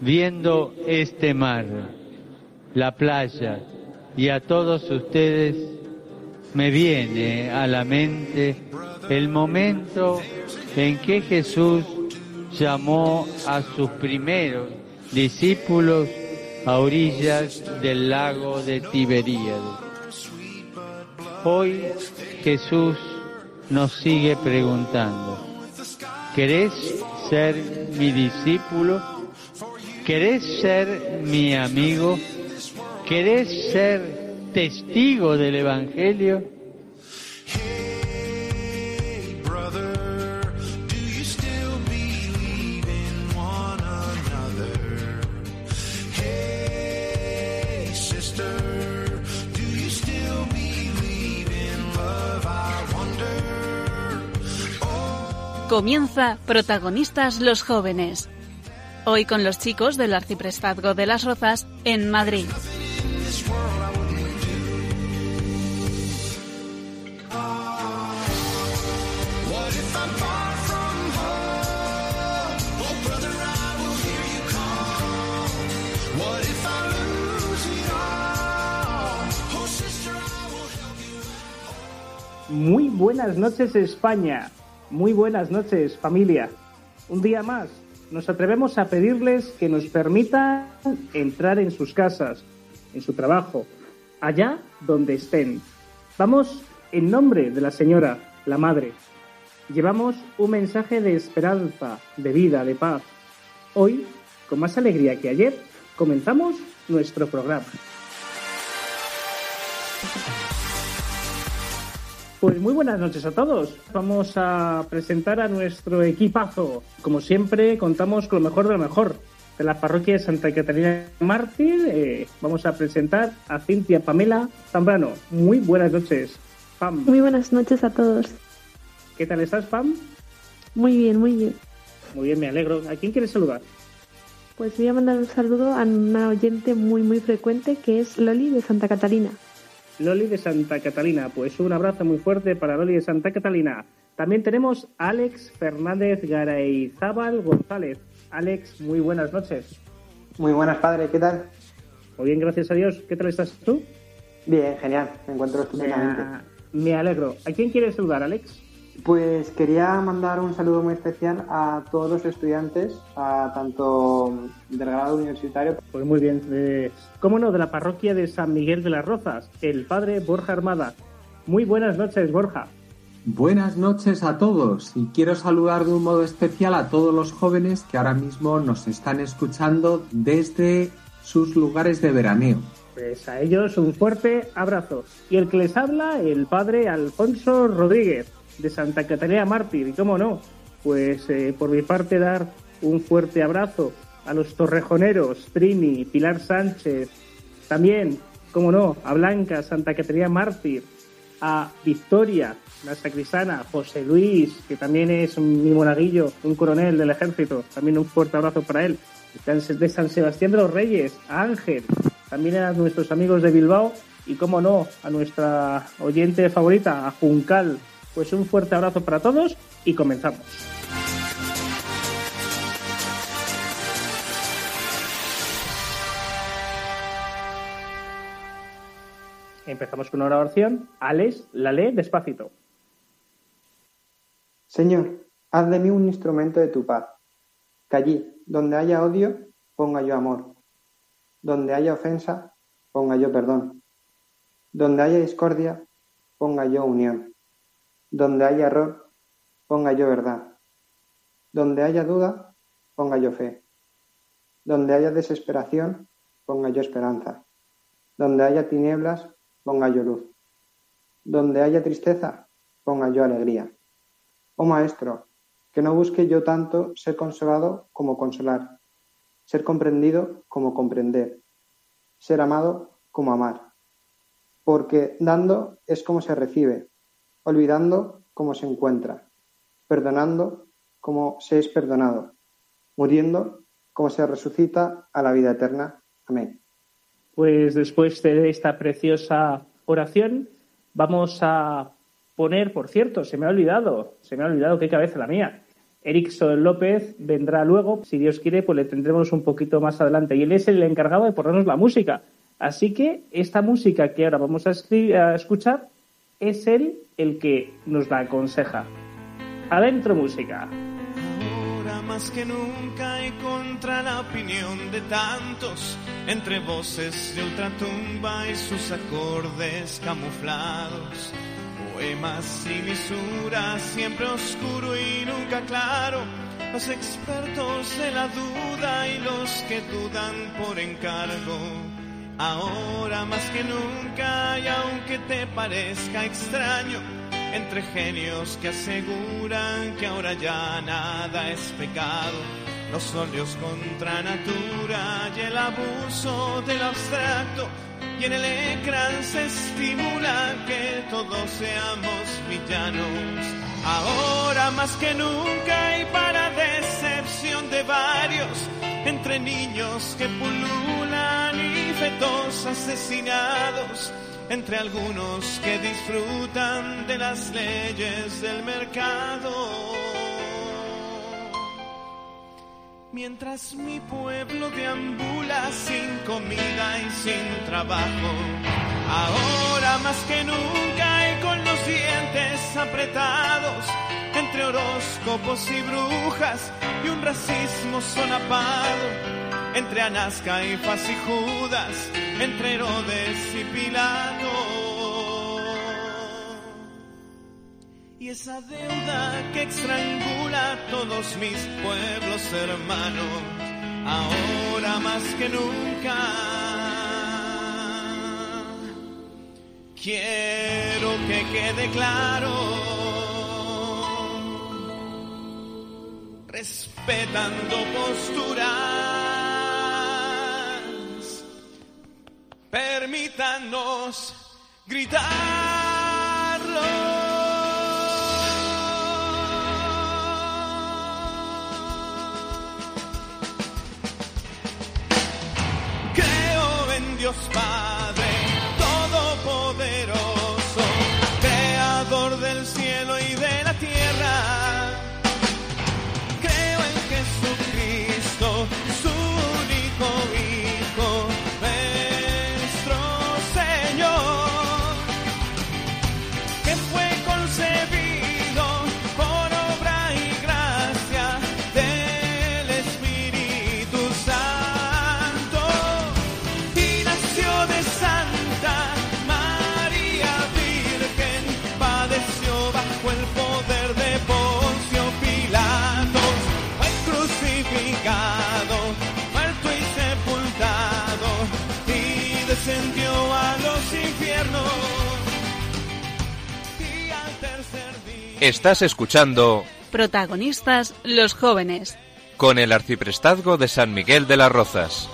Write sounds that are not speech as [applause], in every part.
viendo este mar, la playa y a todos ustedes, me viene a la mente el momento en que Jesús llamó a sus primeros discípulos a orillas del lago de Tiberíades. Hoy Jesús nos sigue preguntando, ¿querés ser mi discípulo? ¿Querés ser mi amigo? ¿Querés ser testigo del Evangelio? Comienza Protagonistas los Jóvenes. Hoy con los chicos del Arciprestazgo de las Rozas en Madrid. Muy buenas noches España. Muy buenas noches, familia. Un día más, nos atrevemos a pedirles que nos permitan entrar en sus casas, en su trabajo, allá donde estén. Vamos en nombre de la Señora, la Madre. Llevamos un mensaje de esperanza, de vida, de paz. Hoy, con más alegría que ayer, comenzamos nuestro programa. Pues muy buenas noches a todos. Vamos a presentar a nuestro equipazo. Como siempre, contamos con lo mejor de lo mejor. De la parroquia de Santa Catalina Mártir, eh, vamos a presentar a Cintia Pamela Zambrano. Muy buenas noches, Pam. Muy buenas noches a todos. ¿Qué tal estás, Pam? Muy bien, muy bien. Muy bien, me alegro. ¿A quién quieres saludar? Pues voy a mandar un saludo a una oyente muy, muy frecuente que es Loli de Santa Catalina. Loli de Santa Catalina. Pues un abrazo muy fuerte para Loli de Santa Catalina. También tenemos a Alex Fernández Garayzábal González. Alex, muy buenas noches. Muy buenas, padre, ¿qué tal? Muy bien, gracias a Dios. ¿Qué tal estás tú? Bien, genial, me encuentro estupendamente. Me alegro. ¿A quién quieres saludar, Alex? Pues quería mandar un saludo muy especial a todos los estudiantes, a tanto del grado universitario. Pues muy bien. Eh, ¿Cómo no? De la parroquia de San Miguel de las Rozas, el padre Borja Armada. Muy buenas noches, Borja. Buenas noches a todos y quiero saludar de un modo especial a todos los jóvenes que ahora mismo nos están escuchando desde sus lugares de veraneo. Pues a ellos un fuerte abrazo. Y el que les habla, el padre Alfonso Rodríguez de Santa Catalina Mártir. Y cómo no, pues eh, por mi parte dar un fuerte abrazo a los torrejoneros, Trini, Pilar Sánchez, también, cómo no, a Blanca, Santa Catalina Mártir, a Victoria, la sacrisana, José Luis, que también es mi monaguillo, un coronel del ejército, también un fuerte abrazo para él, de San Sebastián de los Reyes, a Ángel, también a nuestros amigos de Bilbao y, cómo no, a nuestra oyente favorita, a Juncal, pues un fuerte abrazo para todos y comenzamos. Empezamos con una oración. Alex la lee despacito. Señor, haz de mí un instrumento de tu paz. Que allí, donde haya odio, ponga yo amor. Donde haya ofensa, ponga yo perdón. Donde haya discordia, ponga yo unión. Donde haya error, ponga yo verdad. Donde haya duda, ponga yo fe. Donde haya desesperación, ponga yo esperanza. Donde haya tinieblas, ponga yo luz. Donde haya tristeza, ponga yo alegría. Oh Maestro, que no busque yo tanto ser consolado como consolar, ser comprendido como comprender, ser amado como amar. Porque dando es como se recibe, olvidando como se encuentra, perdonando como se es perdonado, muriendo como se resucita a la vida eterna. Amén. Pues después de esta preciosa oración, vamos a poner, por cierto, se me ha olvidado, se me ha olvidado qué cabeza la mía. Erickson López vendrá luego, si Dios quiere, pues le tendremos un poquito más adelante. Y él es el encargado de ponernos la música. Así que esta música que ahora vamos a, a escuchar es él el que nos la aconseja. Adentro música más que nunca y contra la opinión de tantos, entre voces de ultratumba y sus acordes camuflados. Poemas y lisuras, siempre oscuro y nunca claro. Los expertos de la duda y los que dudan por encargo. Ahora más que nunca y aunque te parezca extraño, entre genios que aseguran que ahora ya nada es pecado, los óleos contra natura y el abuso del abstracto, y en el ecrán se estimula que todos seamos villanos. Ahora más que nunca y para decepción de varios, entre niños que pululan y fetos asesinados, entre algunos que disfrutan de las leyes del mercado. Mientras mi pueblo deambula sin comida y sin trabajo, ahora más que nunca y con los dientes apretados, entre horóscopos y brujas y un racismo sonapado entre Anasca y Faz y Judas, entre Herodes y Pilato. Y esa deuda que estrangula a todos mis pueblos hermanos, ahora más que nunca. Quiero que quede claro, respetando posturas permítanos gritarlo. Creo en Dios Padre Estás escuchando Protagonistas los jóvenes con el arciprestazgo de San Miguel de las Rozas.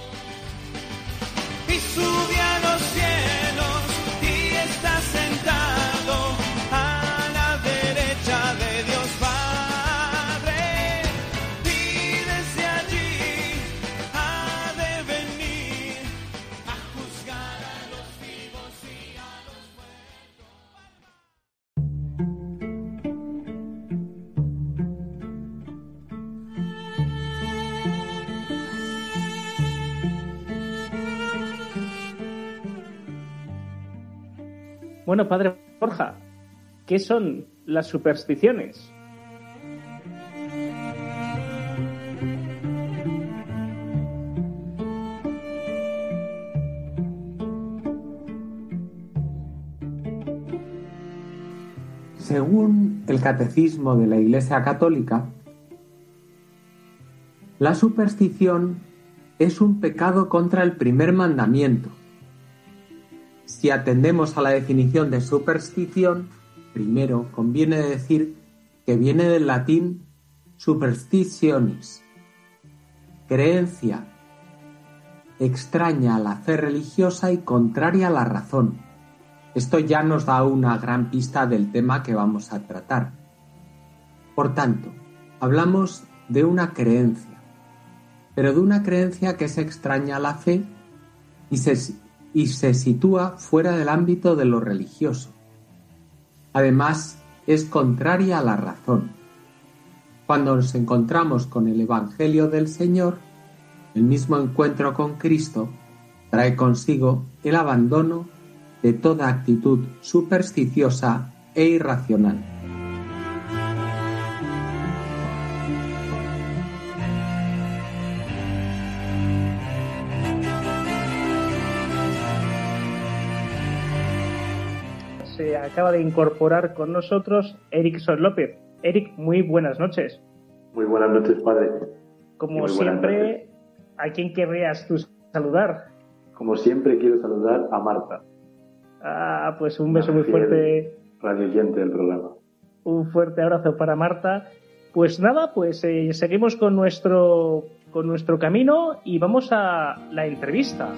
Bueno, padre Borja, ¿qué son las supersticiones? Según el catecismo de la Iglesia Católica, la superstición es un pecado contra el primer mandamiento si atendemos a la definición de superstición, primero conviene decir que viene del latín superstitionis, creencia extraña a la fe religiosa y contraria a la razón. Esto ya nos da una gran pista del tema que vamos a tratar. Por tanto, hablamos de una creencia, pero de una creencia que es extraña a la fe y se y se sitúa fuera del ámbito de lo religioso. Además, es contraria a la razón. Cuando nos encontramos con el Evangelio del Señor, el mismo encuentro con Cristo trae consigo el abandono de toda actitud supersticiosa e irracional. Se acaba de incorporar con nosotros Erickson López. Eric, muy buenas noches. Muy buenas noches, padre. Como siempre, ¿a quién querrías tú saludar? Como siempre, quiero saludar a Marta. Ah, pues un beso muy fuerte. Radio del programa. Un fuerte abrazo para Marta. Pues nada, pues eh, seguimos con nuestro, con nuestro camino y vamos a la entrevista.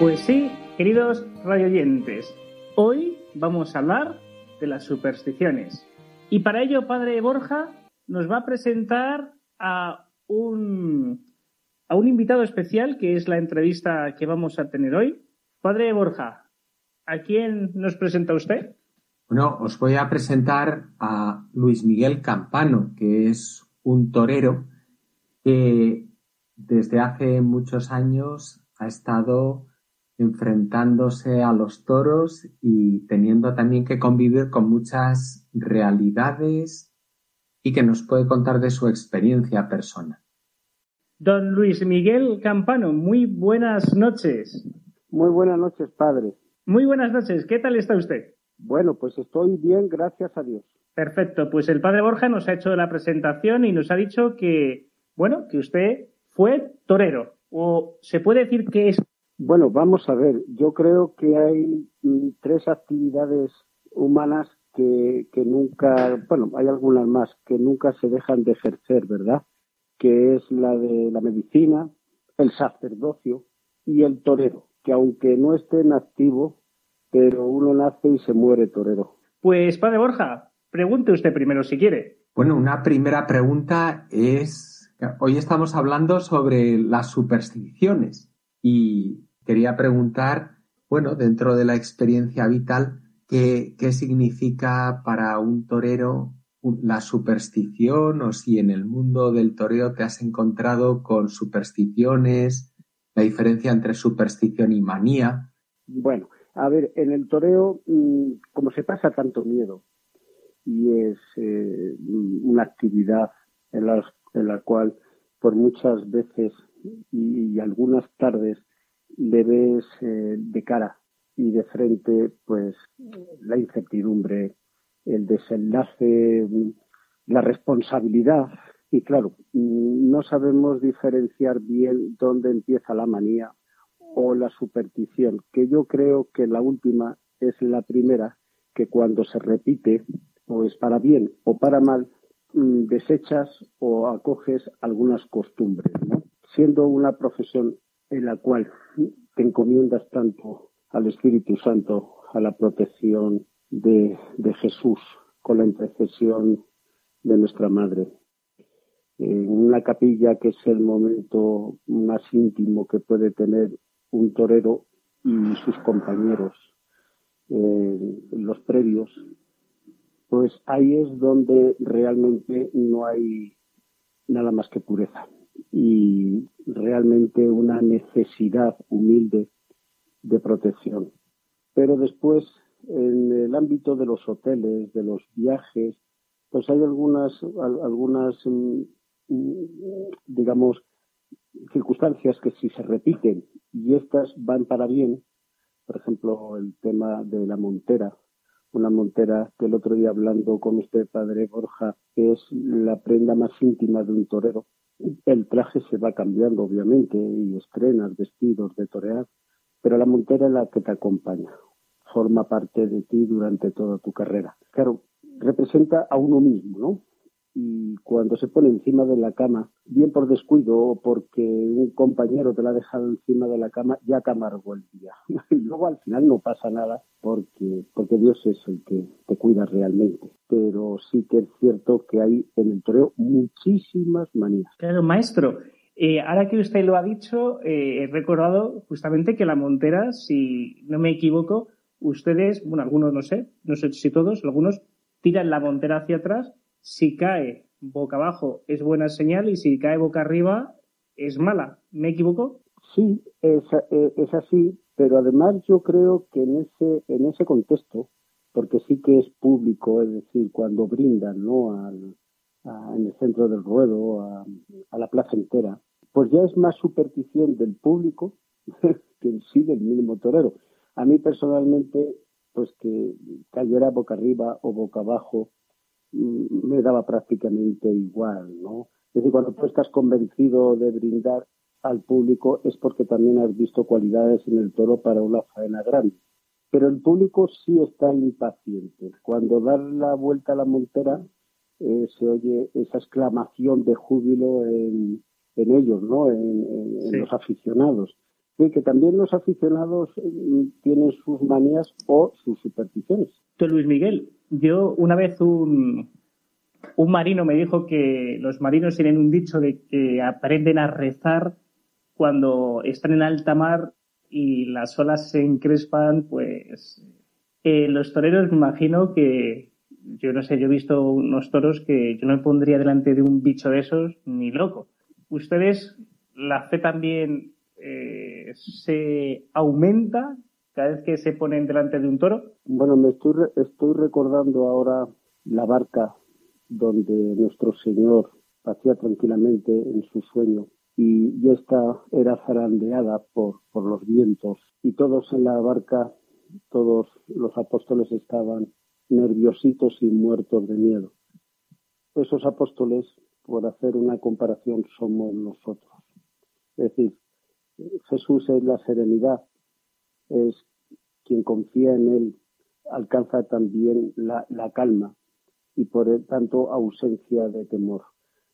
Pues sí, queridos radioyentes, hoy vamos a hablar de las supersticiones. Y para ello, Padre Borja nos va a presentar a un, a un invitado especial, que es la entrevista que vamos a tener hoy. Padre Borja, ¿a quién nos presenta usted? Bueno, os voy a presentar a Luis Miguel Campano, que es un torero que desde hace muchos años ha estado enfrentándose a los toros y teniendo también que convivir con muchas realidades y que nos puede contar de su experiencia personal. Don Luis Miguel Campano, muy buenas noches. Muy buenas noches, padre. Muy buenas noches, ¿qué tal está usted? Bueno, pues estoy bien, gracias a Dios. Perfecto, pues el padre Borja nos ha hecho la presentación y nos ha dicho que, bueno, que usted fue torero, o se puede decir que es... Bueno, vamos a ver, yo creo que hay mm, tres actividades humanas que, que nunca, bueno, hay algunas más que nunca se dejan de ejercer, ¿verdad? Que es la de la medicina, el sacerdocio y el torero, que aunque no esté en activo, pero uno nace y se muere torero. Pues, padre Borja, pregunte usted primero si quiere. Bueno, una primera pregunta es, hoy estamos hablando sobre las supersticiones y quería preguntar, bueno, dentro de la experiencia vital, ¿Qué, significa para un torero la superstición o si en el mundo del toreo te has encontrado con supersticiones, la diferencia entre superstición y manía. Bueno, a ver, en el toreo, mm, como se pasa tanto miedo y es eh, una actividad en la, en la, cual por muchas veces y, algunas tardes le ves eh, de cara y de frente pues la incertidumbre, el desenlace, la responsabilidad. Y claro, no sabemos diferenciar bien dónde empieza la manía o la superstición, que yo creo que la última es la primera, que cuando se repite, pues para bien o para mal, mm, desechas o acoges algunas costumbres, Siendo una profesión en la cual te encomiendas tanto al Espíritu Santo, a la protección de, Jesús con la intercesión de nuestra Madre. En una capilla que es el momento más íntimo que puede tener un torero y sus compañeros, eh, los previos, pues ahí es donde realmente no hay nada más que pureza y realmente una necesidad humilde de protección. Pero después, en el ámbito de los hoteles, de los viajes, pues hay algunas, algunas, mm, mm, digamos, circunstancias que si se repiten y estas van para bien, por ejemplo, el tema de la montera, una montera que el otro día hablando con usted, padre Borja, es la prenda más íntima de un torero. El traje se va cambiando, obviamente, y estrenas vestidos de torear, pero la montera es la que te acompaña, forma parte de ti durante toda tu carrera. Claro, representa a uno mismo, ¿no? Y cuando se pone encima de la cama, bien por descuido o porque un compañero te la ha dejado encima de la cama, ya te amargó el día. [laughs] Y luego al final no pasa nada porque, porque Dios es el que te cuida realmente. Pero sí que es cierto que hay en el toreo muchísimas manías. Claro, maestro, eh, ahora que usted lo ha dicho, eh, he recordado justamente que la Montera, si no me equivoco, ustedes, bueno, algunos no sé, no sé si todos, algunos tiran la montera hacia atrás, si cae boca abajo es buena señal y si cae boca arriba es mala. ¿Me equivoco? Sí, es, eh, es así, pero además yo creo que en ese, en ese contexto, porque sí que es público, es decir, cuando brindan ¿no? Al, en el centro del ruedo, a, a, la plaza entera, pues ya es más superstición del público [laughs] que en sí del mínimo torero. A mí personalmente, pues que cayera boca arriba o boca abajo, me daba prácticamente igual, ¿no? Es decir, cuando tú estás convencido de brindar al público es porque también has visto cualidades en el toro para una faena grande. Pero el público sí está impaciente. Cuando da la vuelta a la montera, eh, se oye esa exclamación de júbilo en, ellos, ¿no? En, los aficionados. Y que también los aficionados mm, tienen sus manías o sus supersticiones. Luis Miguel, yo una vez un, un marino me dijo que los marinos tienen un dicho de que aprenden a rezar cuando están en alta mar y las olas se encrespan, pues eh, los toreros me imagino que, yo no sé, yo he visto unos toros que yo no me pondría delante de un bicho de esos ni loco. ¿Ustedes, la fe también eh, se aumenta cada vez que se ponen delante de un toro? Bueno, me estoy, estoy recordando ahora la barca donde nuestro Señor hacía tranquilamente en su sueño y, esta era zarandeada por, por los vientos y todos en la barca, todos los apóstoles estaban nerviositos y muertos de miedo. Esos apóstoles, por hacer una comparación, somos nosotros. Es decir, Jesús es la serenidad, es quien confía en Él, alcanza también la, la calma y por tanto ausencia de temor.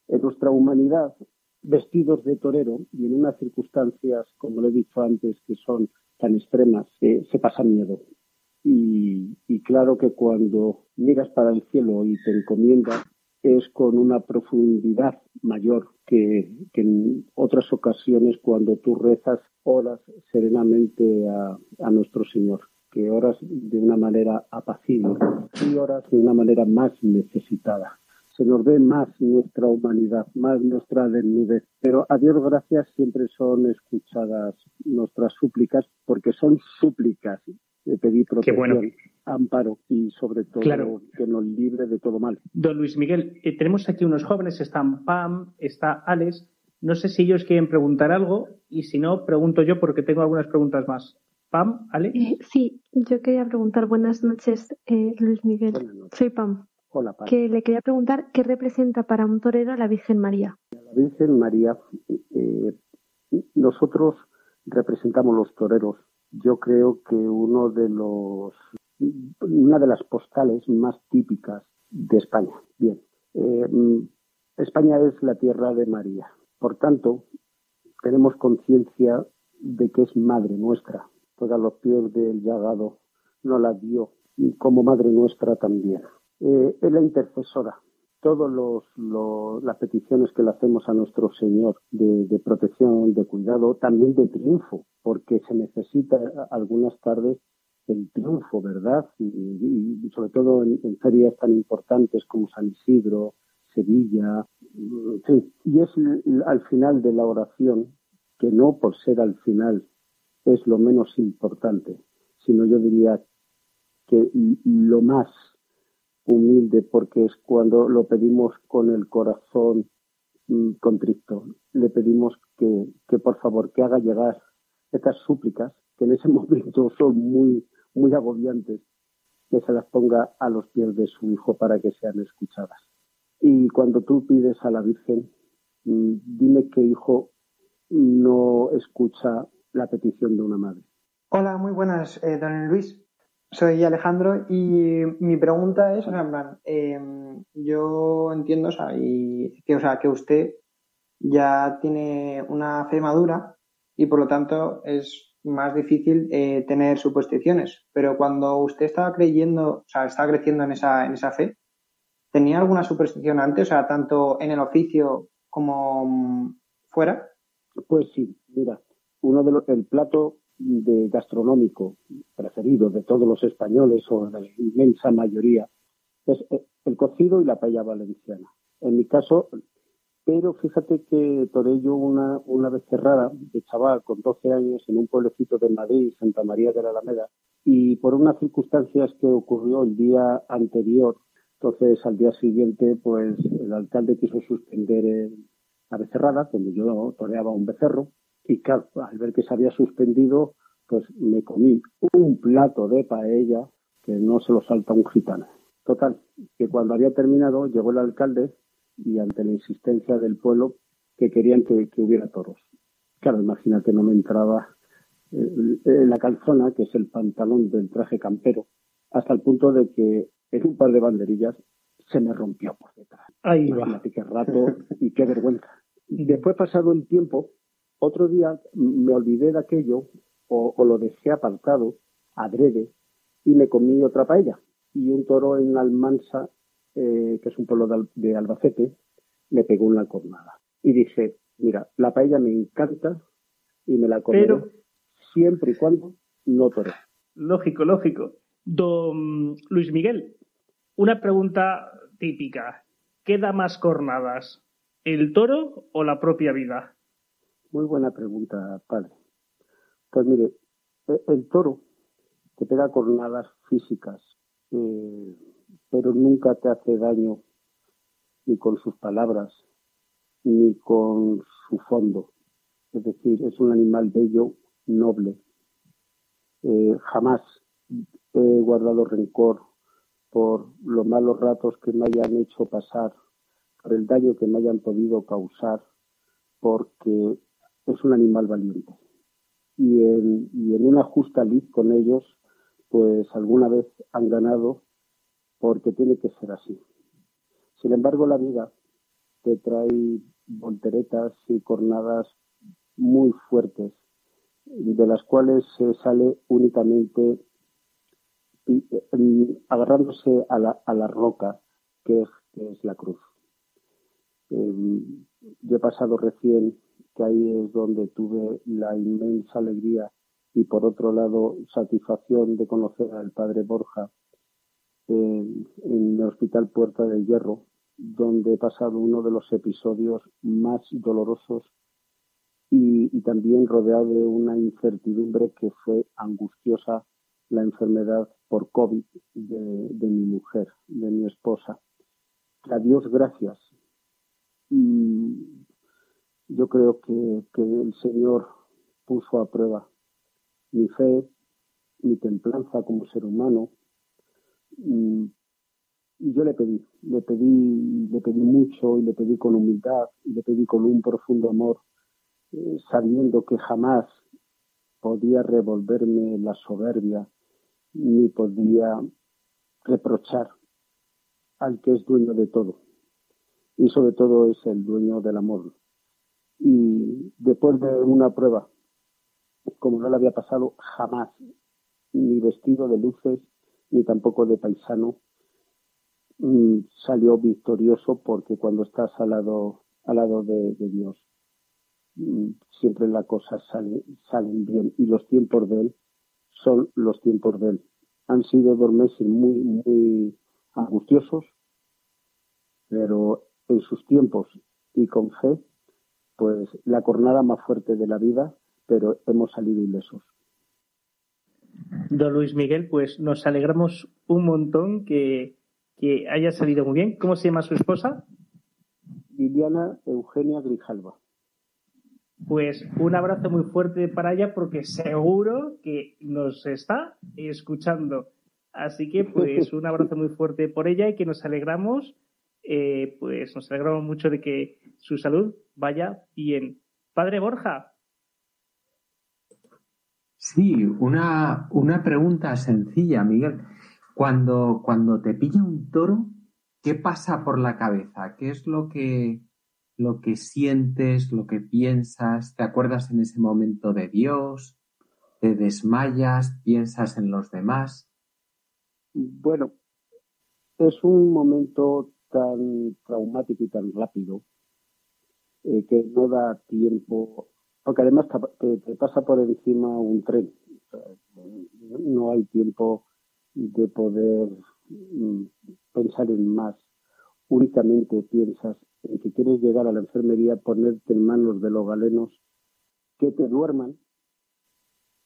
En nuestra humanidad vestidos de torero y en unas circunstancias, como le he dicho antes, que son tan extremas, se pasa miedo. Y, claro que cuando miras para el cielo y te encomiendas, es con una profundidad mayor que, en otras ocasiones cuando tú rezas oras serenamente a, a nuestro Señor que oras de una manera apacible y oras de una manera más necesitada se nos ve más nuestra humanidad, más nuestra desnudez. Pero a Dios gracias siempre son escuchadas nuestras súplicas, porque son súplicas de pedir protección, amparo y sobre todo que nos libre de todo mal. Don Luis Miguel, eh, tenemos aquí unos jóvenes, están Pam, está Alex. No sé si ellos quieren preguntar algo y si no, pregunto yo porque tengo algunas preguntas más. Pam, Alex. Eh, sí, yo quería preguntar. Buenas noches, eh, Luis Miguel. Soy Pam que le quería preguntar qué representa para un torero la Virgen María. La Virgen María, eh, nosotros representamos los toreros. Yo creo que uno de los, una de las postales más típicas de España. Bien, eh, España es la tierra de María. Por tanto, tenemos conciencia de que es madre nuestra. Todos los pies del llagado no la dio y como madre nuestra también eh, es la intercesora. Todas las peticiones que le hacemos a nuestro Señor de, protección, de cuidado, también de triunfo, porque se necesita algunas tardes el triunfo, ¿verdad? Y, sobre todo en, ferias tan importantes como San Isidro, Sevilla. Y es al final de la oración, que no por ser al final es lo menos importante, sino yo diría que lo más humilde porque es cuando lo pedimos con el corazón mm, contrito. Le pedimos que, que por favor que haga llegar estas súplicas que en ese [laughs] momento son muy, muy agobiantes, que se las ponga a los pies de su hijo para que sean escuchadas. Y cuando tú pides a la Virgen, mm, dime que hijo no escucha la petición de una madre. Hola, muy buenas, eh, don Luis. Soy Alejandro y mi pregunta es, o sea, en plan, em, yo entiendo, o sea, que, o sea, que usted ya tiene una fe madura y por lo tanto es más difícil eh, tener supersticiones. Pero cuando usted estaba creyendo, o sea, estaba creciendo en esa, en esa fe, ¿tenía alguna superstición antes, o sea, tanto en el oficio como mm, fuera? Pues sí, mira, uno de los, el plato de gastronómico preferido de todos los españoles o de la inmensa mayoría es el cocido y la paella valenciana. En mi caso, pero fíjate que toré yo una, una vez cerrada de chaval con 12 años en un pueblecito de Madrid, Santa María de la Alameda, y por unas circunstancias que ocurrió el día anterior, entonces al día siguiente, pues el alcalde quiso suspender la becerrada, donde yo toreaba un becerro, y claro, al ver que se había suspendido, pues me comí un plato de paella que no se lo salta un gitano. Total, que cuando había terminado llegó el alcalde y ante la insistencia del pueblo que querían que, hubiera toros. Claro, imagínate, no me entraba en eh, la calzona, que es el pantalón del traje campero, hasta el punto de que en un par de banderillas se me rompió por detrás. Ahí Imagínate qué rato y qué vergüenza. [laughs] Después, pasado el tiempo, otro día me olvidé de aquello o, lo dejé apartado, adrede, y me comí otra paella. Y un toro en Almansa, eh, que es un pueblo de, Albacete, me pegó una cornada. Y dije, mira, la paella me encanta y me la comeré siempre y cuando no tore. Lógico, lógico. Don Luis Miguel, una pregunta típica. ¿Qué da más cornadas? ¿El toro o la propia vida? Muy buena pregunta, padre. Pues mire, e, el toro te pega cornadas físicas, eh, pero nunca te hace daño ni con sus palabras, ni con su fondo. Es decir, es un animal bello, noble. Eh, jamás he guardado rencor por los malos ratos que me hayan hecho pasar, por el daño que me hayan podido causar, porque es un animal valiente. Y en, y en una justa lid con ellos, pues alguna vez han ganado porque tiene que ser así. Sin embargo, la vida te trae volteretas y cornadas muy fuertes, de las cuales se sale únicamente agarrándose a la, a la roca que es, que es la cruz. Em, yo he pasado recién ahí es donde tuve la inmensa alegría y por otro lado satisfacción de conocer al padre Borja en, el Hospital Puerta del Hierro, donde he pasado uno de los episodios más dolorosos y, también rodeado de una incertidumbre que fue angustiosa la enfermedad por COVID de, mi mujer, de mi esposa. A Dios gracias. Yo creo que, el Señor puso a prueba mi fe, mi templanza como ser humano, y, yo le pedí, le pedí, le pedí mucho y le pedí con humildad y le pedí con un profundo amor, eh, sabiendo que jamás podía revolverme la soberbia ni podía reprochar al que es dueño de todo. Y sobre todo es el dueño del amor. Y después de una prueba, como no le había pasado jamás, ni vestido de luces, ni tampoco de paisano, mm, salió victorioso porque cuando estás al lado, al lado de, Dios, mm, siempre las cosas salen, salen bien y los tiempos de Él son los tiempos de Él. Han sido dos meses muy, muy angustiosos, pero en sus tiempos y con fe, pues la jornada más fuerte de la vida, pero hemos salido ilesos. Don Luis Miguel, pues nos alegramos un montón que, haya salido muy bien. ¿Cómo se llama su esposa? Liliana Eugenia Grijalva. Pues un abrazo muy fuerte para ella porque seguro que nos está escuchando. Así que pues [laughs] un abrazo muy fuerte por ella y que nos alegramos, eh, pues nos alegramos mucho de que su salud vaya bien. Padre Borja, Sí, una, una pregunta sencilla, Miguel. Cuando, cuando te pilla un toro, ¿qué pasa por la cabeza? ¿Qué es lo que, lo que sientes, lo que piensas? ¿Te acuerdas en ese momento de Dios? ¿Te desmayas? ¿Piensas en los demás? Bueno, es un momento tan traumático y tan rápido eh, que no da tiempo porque además te, pasa por encima un tren. no hay tiempo de poder mm, pensar en más. Únicamente piensas en que quieres llegar a la enfermería, ponerte en manos de los galenos, que te duerman,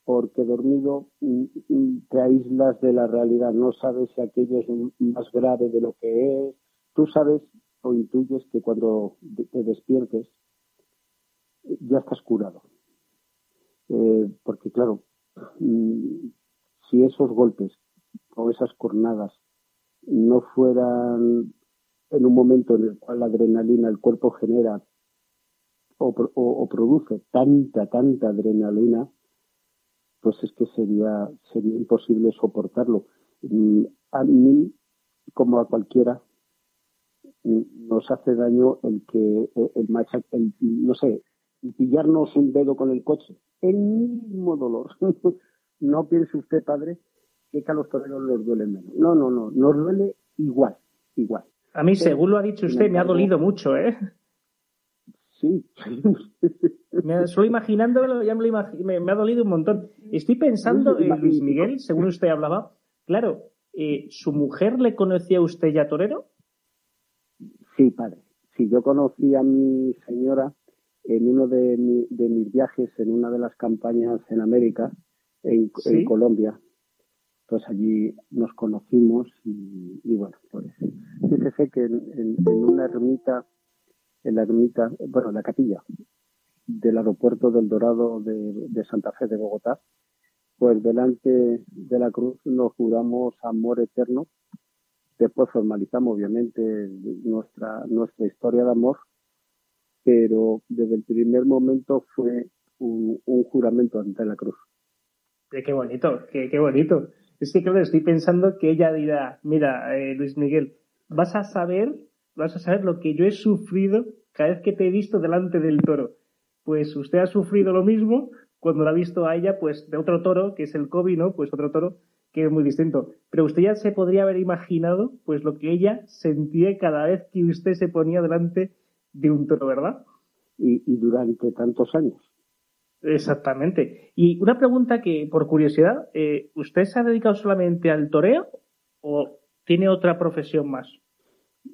porque dormido mm, mm, te aíslas de la realidad, no sabes si aquello es más grave de lo que es. Tú sabes o intuyes que cuando te despiertes ya estás curado. Eh, porque claro, mm, si esos golpes o esas cornadas no fueran en un momento en el cual la adrenalina el cuerpo genera o, o produce tanta, tanta adrenalina, pues es que sería, sería imposible soportarlo. Mm, a mí, como a cualquiera, nos hace daño el que el, el no sé, pillarnos un dedo con el coche. El mismo dolor. [laughs] no piense usted, padre, que a los toreros les duele menos. No, no, no, nos duele igual, igual. A mí, según lo ha dicho usted, me ha dolido mucho, ¿eh? Sí. [laughs] me, solo imaginándolo, ya me, lo me, ha dolido un montón. Estoy pensando, en Luis Miguel, según usted hablaba, claro, eh, ¿su mujer le conocía a usted ya torero? Sí, padre. Sí, yo conocí a mi señora en uno de, mis viajes, en una de las campañas en América, en, Colombia. Pues allí nos conocimos y, bueno, pues fíjese que en, una ermita, en la ermita, bueno, la capilla del aeropuerto del Dorado de, Santa Fe de Bogotá, pues delante de la cruz nos juramos amor eterno. Después formalizamos obviamente nuestra, nuestra historia de amor pero desde el primer momento fue un, juramento ante la cruz. Qué bonito, qué, qué bonito. Es que claro, estoy pensando que ella dirá, mira, eh, Luis Miguel, vas a saber, vas a saber lo que yo he sufrido cada vez que te he visto delante del toro. Pues usted ha sufrido lo mismo cuando la ha visto a ella, pues de otro toro, que es el Kobe, ¿no? Pues otro toro que es muy distinto. Pero usted ya se podría haber imaginado, pues lo que ella sentía cada vez que usted se ponía delante de un toro, ¿verdad? Y, durante tantos años. Exactamente. Y una pregunta que, por curiosidad, eh, ¿usted se ha dedicado solamente al toreo o tiene otra profesión más?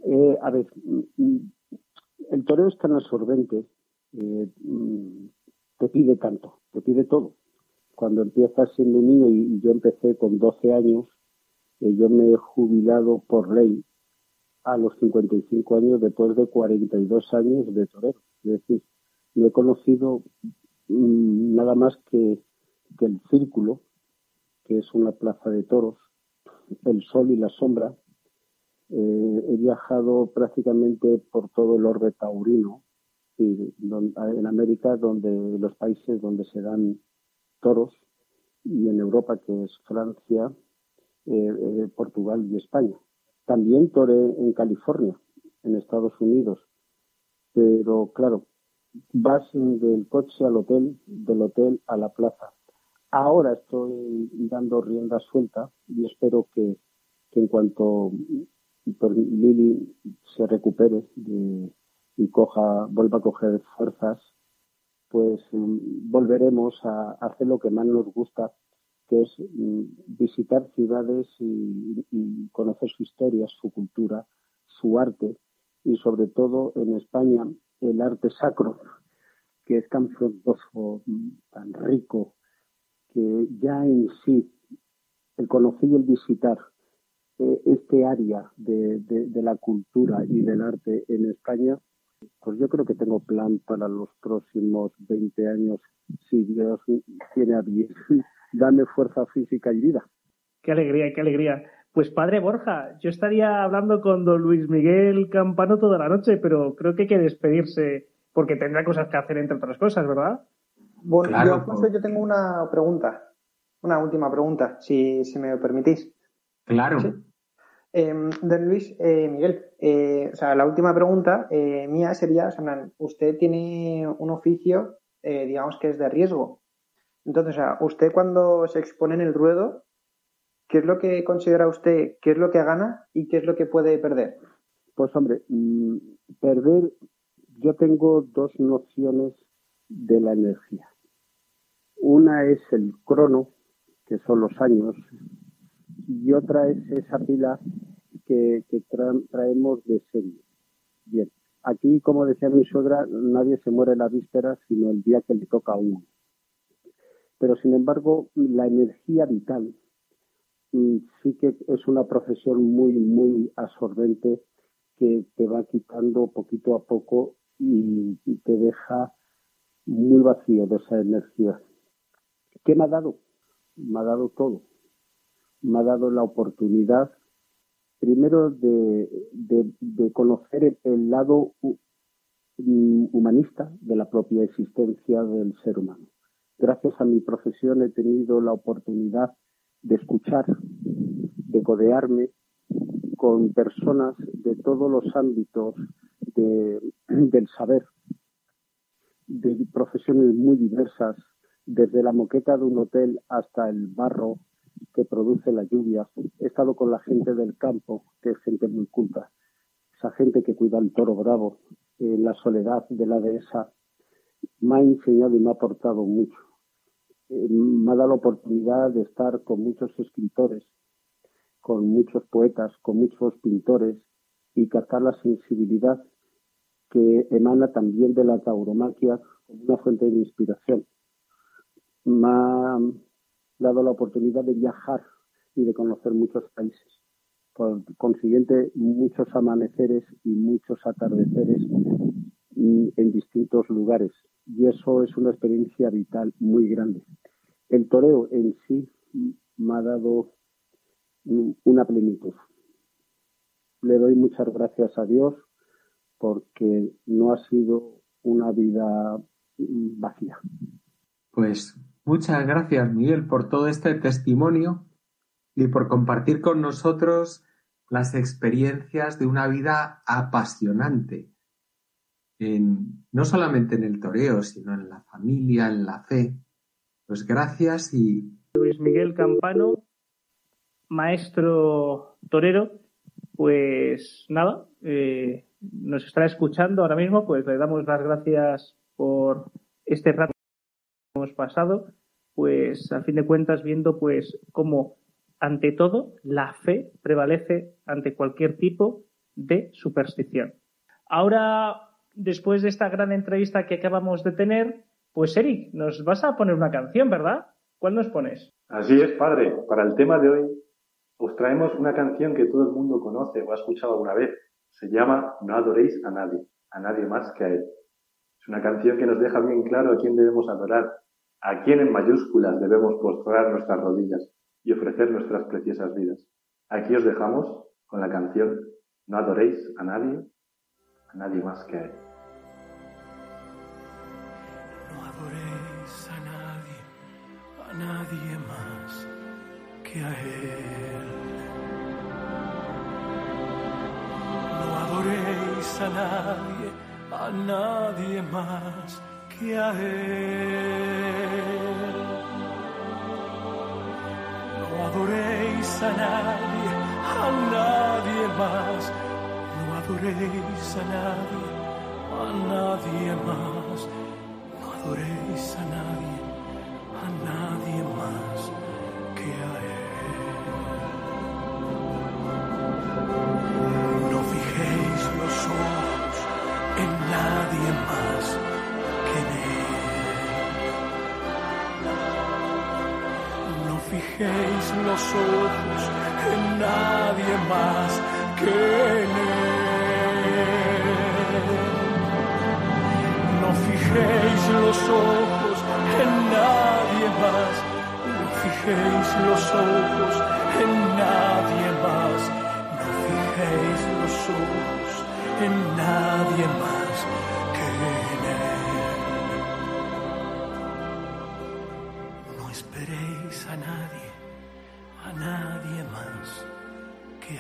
Eh, a ver, mm, mm, el toreo es tan absorbente, eh, mm, te pide tanto, te pide todo. Cuando empiezas siendo un niño, y yo empecé con 12 años, yo me he jubilado por ley a los 55 años después de 42 años de torero. Es decir, no he conocido mm, nada más que, el círculo, que es una plaza de toros, el sol y la sombra. Eh, he viajado prácticamente por todo el orbe taurino, en América, donde los países donde se dan toros, y en Europa, que es Francia, eh, eh, Portugal y España. También toré en California, en Estados Unidos. Pero claro, vas del coche al hotel, del hotel a la plaza. Ahora estoy dando rienda suelta y espero que, en cuanto Lili se recupere y coja, vuelva a coger fuerzas, pues mm, volveremos a hacer lo que más nos gusta, que es mm, visitar ciudades y, conocer su historia, su cultura, su arte y sobre todo en España el arte sacro, que es tan frondoso, tan rico, que ya en sí el conocer y el visitar eh, este área de, la cultura y del arte en España, pues yo creo que tengo plan para los próximos 20 años, si Dios tiene a bien [laughs] dame fuerza física y vida. Qué alegría, qué alegría. Pues padre Borja, yo estaría hablando con don Luis Miguel Campano toda la noche, pero creo que hay que despedirse porque tendrá cosas que hacer entre otras cosas, ¿verdad? Bueno, yo, yo tengo una pregunta, una última pregunta, si, si me permitís. Claro. Em, don Luis eh, Miguel, eh, o sea, la última pregunta eh, mía sería, o sea, usted tiene un oficio, digamos que es de riesgo. Entonces, usted cuando se expone en el ruedo, ¿qué es lo que considera usted, qué es lo que gana y qué es lo que puede perder? Pues hombre, mm, perder, yo tengo dos nociones de la energía. Una es el crono, que son los años, y otra es esa pila que, traemos de serie. Bien, aquí, como decía mi suegra, nadie se muere la víspera, sino el día que le toca a uno. Pero, sin embargo, la energía vital mm, sí que es una profesión muy, muy absorbente que te va quitando poquito a poco y, te deja muy vacío de esa energía. ¿Qué me ha dado? Me ha dado todo. Me ha dado la oportunidad, primero, de, conocer el, lado humanista de la propia existencia del ser humano. Gracias a mi profesión he tenido la oportunidad de escuchar, de codearme con personas de todos los ámbitos [clears throat] del saber, de profesiones muy diversas, desde la moqueta de un hotel hasta el barro que produce la lluvia. He estado con la gente del campo, que es gente muy culta, esa gente que cuida el toro bravo, en la soledad de la dehesa. Me ha enseñado y me ha aportado mucho. Eh, me ha dado la oportunidad de estar con muchos escritores, con muchos poetas, con muchos pintores y captar la sensibilidad que emana también de la tauromaquia como una fuente de inspiración. Me ha dado la oportunidad de viajar y de conocer muchos países. Por consiguiente, muchos amaneceres y muchos atardeceres en distintos lugares. Y eso es una experiencia vital muy grande. El toreo en sí me ha dado una plenitud. Le doy muchas gracias a Dios porque no ha sido una vida vacía. Pues muchas gracias, Miguel, por todo este testimonio y por compartir con nosotros las experiencias de una vida apasionante, en, no solamente en el toreo, sino en la familia, en la fe. Pues gracias y... Luis Miguel Campano, maestro torero, pues nada, eh, nos estará escuchando ahora mismo, pues le damos las gracias por este rato que hemos pasado, pues a fin de cuentas viendo pues cómo ante todo la fe prevalece ante cualquier tipo de superstición. Ahora, después de esta gran entrevista que acabamos de tener, pues Eric, nos vas a poner una canción, ¿verdad? ¿Cuál nos pones? Así es, padre. Para el tema de hoy os traemos una canción que todo el mundo conoce o ha escuchado alguna vez. Se llama No adoréis a nadie, a nadie más que a Él. Es una canción que nos deja bien claro a quién debemos adorar, a quién en mayúsculas debemos postrar nuestras rodillas y ofrecer nuestras preciosas vidas. Aquí os dejamos con la canción No adoréis a nadie, a nadie más que a Él. No adoréis a nadie, a nadie más que a Él. adoréis a nadie, a nadie más Él. No adoréis a nadie, a nadie más. No adoréis a nadie, a nadie más. No adoréis a nadie, a nadie más que a nadie más fijéis los ojos en nadie más que en Él. No fijéis los ojos en nadie más. No fijéis los ojos en nadie más. No fijéis los ojos en nadie más. No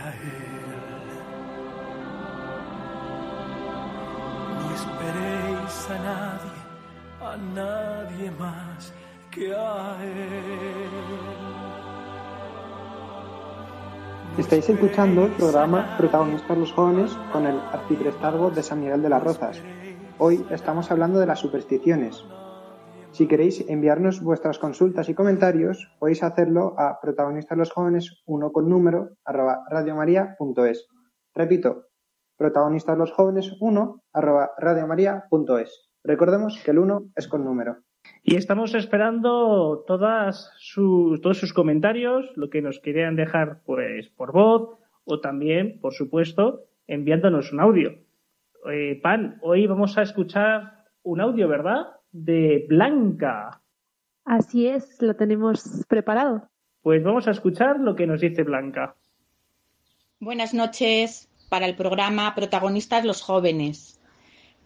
esperéis a nadie, a nadie más que a Él. Estáis escuchando el programa Protagonistas los Jóvenes con el arciprestazgo de San Miguel de las Rozas. Hoy estamos hablando de las supersticiones, Si queréis enviarnos vuestras consultas y comentarios, podéis hacerlo a protagonistas los jóvenes 1 con número arroba radiomaria.es. Repito, protagonistas los jóvenes 1 arroba radiomaria.es. Recordemos que el 1 es con número. Y estamos esperando todas sus, todos sus comentarios, lo que nos quieran dejar pues por voz o también, por supuesto, enviándonos un audio. Eh, Pan, hoy vamos a escuchar un audio, ¿verdad? De Blanca. Así es, lo tenemos preparado. Pues vamos a escuchar lo que nos dice Blanca. Buenas noches para el programa Protagonistas los Jóvenes.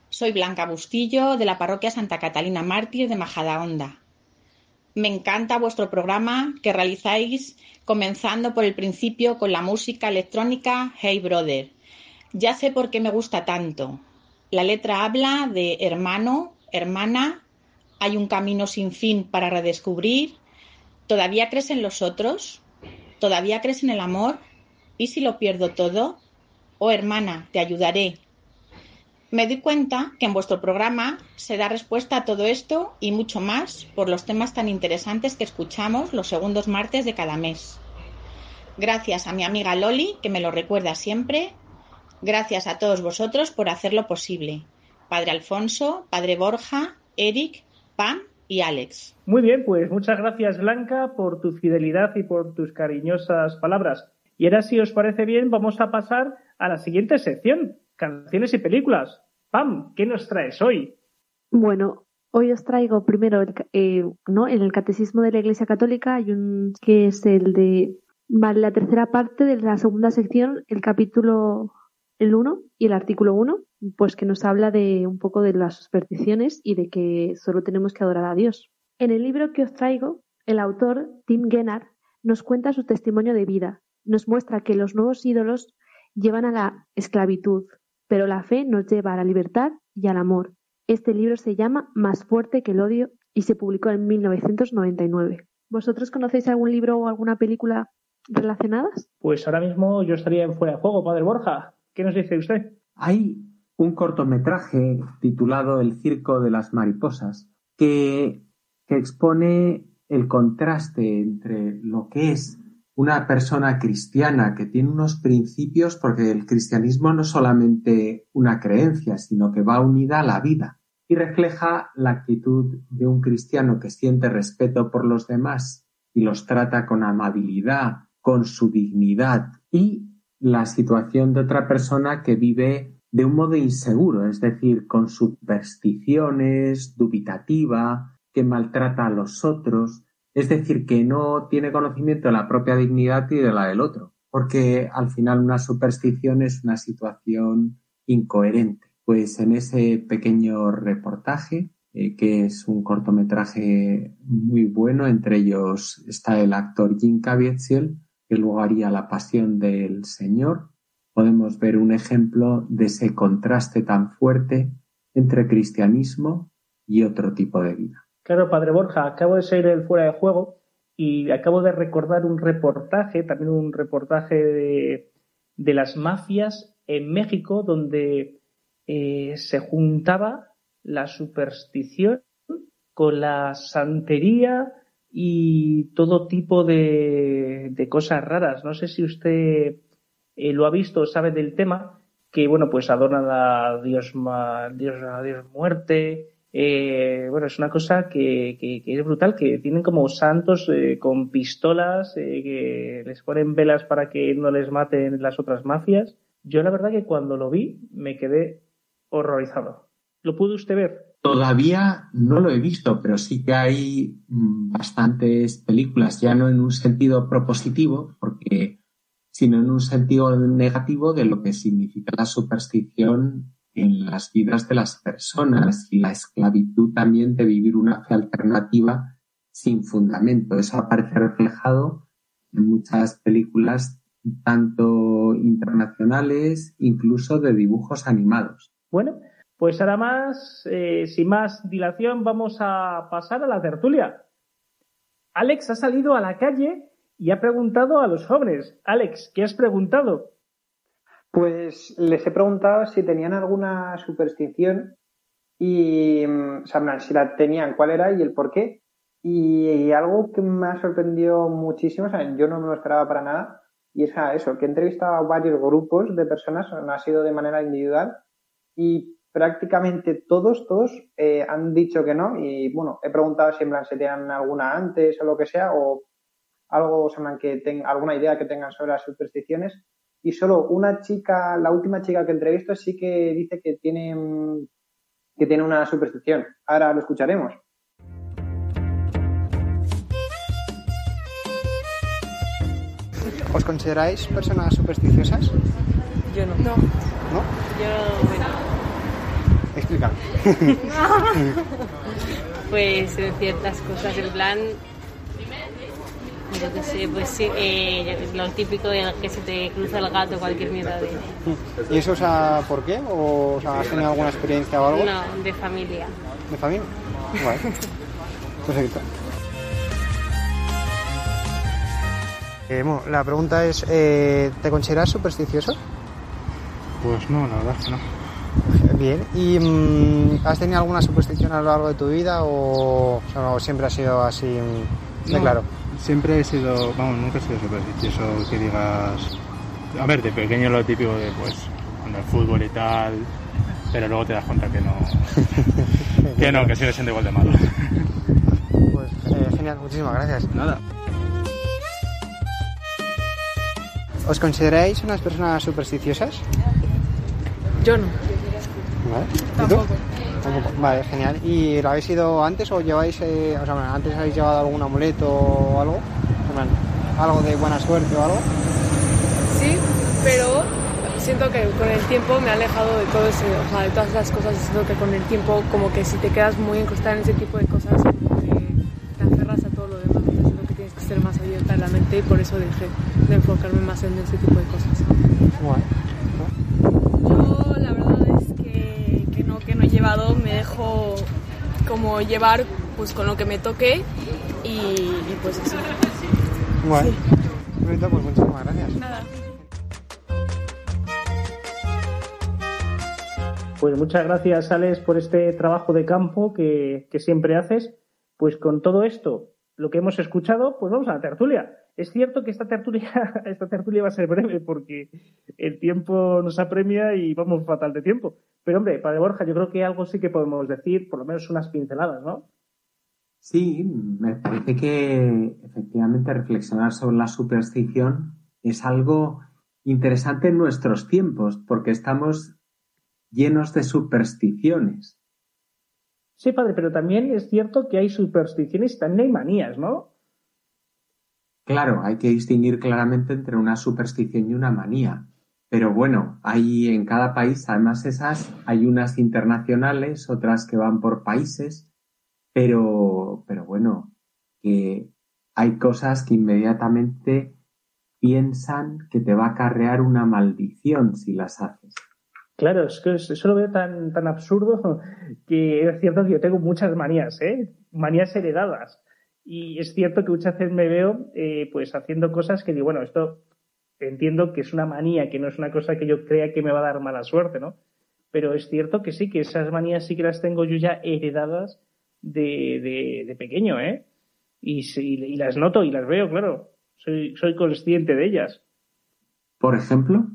Soy Blanca Bustillo de la parroquia Santa Catalina Mártir de Majadahonda. Me encanta vuestro programa que realizáis comenzando por el principio con la música electrónica Hey Brother. Ya sé por qué me gusta tanto. La letra habla de hermano, hermana, hay un camino sin fin para redescubrir. ¿Todavía crees en los otros? ¿Todavía crees en el amor? ¿Y si lo pierdo todo? Oh hermana, te ayudaré, me doy cuenta que en vuestro programa se da respuesta a todo esto y mucho más por los temas tan interesantes que escuchamos los segundos martes de cada mes. Gracias a mi amiga Loli, que me lo recuerda siempre. Gracias a todos vosotros por hacerlo posible. Padre Alfonso, Padre Borja, Eric, Pam y Alex. Muy bien, pues muchas gracias Blanca por tu fidelidad y por tus cariñosas palabras. Y ahora, si os parece bien, vamos a pasar a la siguiente sección, canciones y películas. Pam, ¿qué nos traes hoy? Bueno, hoy os traigo primero, el, eh, ¿no? En el Catecismo de la Iglesia Católica hay un que es el de vale, la tercera parte de la segunda sección, el capítulo el 1 y el artículo 1, pues que nos habla de un poco de las supersticiones y de que solo tenemos que adorar a Dios. En el libro que os traigo, el autor Tim Gennard nos cuenta su testimonio de vida, nos muestra que los nuevos ídolos llevan a la esclavitud, pero la fe nos lleva a la libertad y al amor. Este libro se llama Más fuerte que el odio y se publicó en 1999. ¿Vosotros conocéis algún libro o alguna película relacionadas? Pues ahora mismo yo estaría en fuera de juego, Padre Borja. ¿Qué nos dice usted? Hay un cortometraje titulado El circo de las mariposas que, expone el contraste entre lo que es una persona cristiana que tiene unos principios, porque el cristianismo no es solamente una creencia, sino que va unida a la vida y refleja la actitud de un cristiano que siente respeto por los demás y los trata con amabilidad, con su dignidad y la situación de otra persona que vive de un modo inseguro, es decir, con supersticiones, dubitativa, que maltrata a los otros, es decir, que no tiene conocimiento de la propia dignidad y de la del otro, porque al final una superstición es una situación incoherente. Pues en ese pequeño reportaje, eh, que es un cortometraje muy bueno, entre ellos está el actor Jim Caviezel, que luego haría La Pasión del Señor, podemos ver un ejemplo de ese contraste tan fuerte entre cristianismo y otro tipo de vida. Claro, Padre Borja, acabo de ser el fuera de juego y acabo de recordar un reportaje, también un reportaje de, las mafias en México, donde eh, se juntaba la superstición con la santería y todo tipo de, cosas raras. No sé si usted eh, lo ha visto o sabe del tema, que bueno, pues adornan a Dios, Dios, a Dios muerte, eh, bueno, es una cosa que, es brutal, que tienen como santos eh, con pistolas, eh, que les ponen velas para que no les maten las otras mafias. Yo la verdad que cuando lo vi me quedé horrorizado. ¿Lo pudo usted ver? Todavía no lo he visto, pero sí que hay mm, bastantes películas, ya no en un sentido propositivo, porque, sino en un sentido negativo de lo que significa la superstición en las vidas de las personas y la esclavitud también de vivir una fe alternativa sin fundamento. Eso aparece reflejado en muchas películas, tanto internacionales, incluso de dibujos animados. Bueno, pues ahora más, eh, sin más dilación, vamos a pasar a la tertulia. Alex ha salido a la calle y ha preguntado a los jóvenes. Alex, ¿qué has preguntado? Pues les he preguntado si tenían alguna superstición y, mm, o sea, si la tenían, cuál era y el por qué. Y, algo que me ha sorprendido muchísimo, o sea, yo no me lo esperaba para nada, y es eso, que he entrevistado a varios grupos de personas, no ha sido de manera individual, y prácticamente todos, todos eh, han dicho que no, y bueno, he preguntado si en plan se tienen alguna antes o lo que sea, o algo, o sea, que tengan alguna idea que tengan sobre las supersticiones, y solo una chica, la última chica que entrevisto sí que dice que tiene, que tiene una superstición. Ahora lo escucharemos. ¿Os consideráis personas supersticiosas? Yo no. No. ¿No? Yo. Explica. [laughs] pues en ciertas cosas, en plan. Yo qué sé, pues sí, eh, lo típico de que se te cruza el gato, cualquier mierda de. ¿Y eso, o sea, por qué? ¿O, sea, has tenido alguna experiencia o algo? No, de familia. ¿De familia? Bueno. Perfecto. Eh, la pregunta es, eh, ¿te consideras supersticioso? Pues no, la verdad que no. Bien, ¿y mm, has tenido alguna superstición a lo largo de tu vida o, siempre ha sido así mm, de claro? Siempre he sido, vamos, nunca he sido supersticioso que digas... A ver, de pequeño lo típico de, pues, con el fútbol y tal, pero luego te das cuenta que no, [laughs] que no, que sigue siendo igual de malo. Pues eh, genial, muchísimas gracias. Nada. ¿Os consideráis unas personas supersticiosas? Yo no. Vale. ¿Y Tampoco. Vale, genial. ¿Y lo habéis ido antes o lleváis, eh, o sea, antes habéis llevado algún amuleto o algo? ¿Algo de buena suerte o algo? Sí, pero siento que con el tiempo me he alejado de todo eso, o sea, de todas las cosas. Siento que con el tiempo, como que si te quedas muy incrustada en ese tipo de cosas, como que te aferras a todo lo demás. Siento que tienes que ser más abierta en la mente y por eso dejé de enfocarme más en ese tipo de cosas. Yo la verdad es que, que, no, que no he llevado, me dejo como llevar pues con lo que me toque y, y pues eso. Bueno, sí. pues muchísimas gracias. Nada. Pues muchas gracias, Alex, por este trabajo de campo que, que siempre haces. Pues con todo esto, lo que hemos escuchado, pues vamos a la tertulia. Es cierto que esta tertulia, [laughs] esta tertulia va a ser breve porque el tiempo nos apremia y vamos fatal de tiempo. Pero hombre, Padre Borja, yo creo que algo sí que podemos decir, por lo menos unas pinceladas, ¿no? Sí, me parece que efectivamente reflexionar sobre la superstición es algo interesante en nuestros tiempos, porque estamos llenos de supersticiones. Sí, padre, pero también es cierto que hay supersticiones y también hay manías, ¿no? Claro, hay que distinguir claramente entre una superstición y una manía. Pero bueno, hay en cada país, además esas, hay unas internacionales, otras que van por países, pero, pero bueno, que hay cosas que inmediatamente piensan que te va a acarrear una maldición si las haces. Claro, es que eso lo veo tan, tan absurdo que es cierto que yo tengo muchas manías, ¿eh? Manías heredadas. Y es cierto que muchas veces me veo eh, pues haciendo cosas que digo, bueno, esto entiendo que es una manía, que no es una cosa que yo crea que me va a dar mala suerte, ¿no? Pero es cierto que sí, que esas manías sí que las tengo yo ya heredadas de, de, pequeño, ¿eh? Y, y, las noto y las veo, claro. Soy, soy consciente de ellas. ¿Por ejemplo?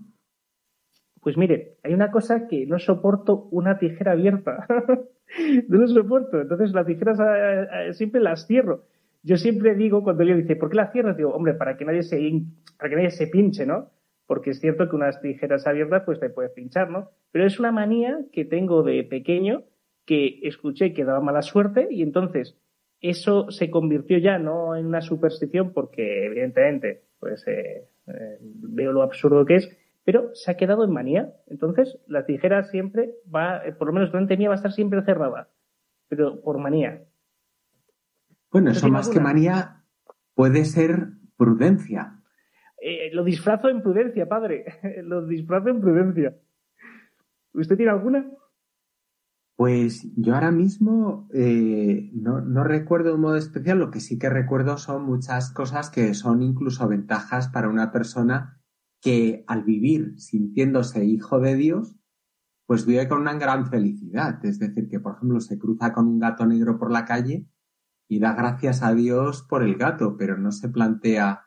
Pues mire, hay una cosa que no soporto una tijera abierta. [laughs] no lo soporto. Entonces las tijeras eh, eh, siempre las cierro yo siempre digo, cuando alguien dice, ¿por qué la cierras? Digo, hombre, para que nadie se, para que nadie se pinche, ¿no? Porque es cierto que unas tijeras abiertas, pues te puedes pinchar, ¿no? Pero es una manía que tengo de pequeño que escuché que daba mala suerte y entonces eso se convirtió ya no en una superstición porque evidentemente pues eh, eh, veo lo absurdo que es, pero se ha quedado en manía. Entonces la tijera siempre va, por lo menos durante mía va a estar siempre cerrada, pero por manía. Bueno, eso más que manía puede ser prudencia. Eh, lo disfrazo en prudencia, padre. [laughs] lo disfrazo en prudencia. ¿Usted tiene alguna? Pues yo ahora mismo eh, no, no, recuerdo un modo especial, lo que sí que recuerdo son muchas cosas que son incluso ventajas para una persona que al vivir sintiéndose hijo de Dios, pues vive con una gran felicidad. Es decir, que por ejemplo se cruza con un gato negro por la calle y da gracias a Dios por el gato, pero no se plantea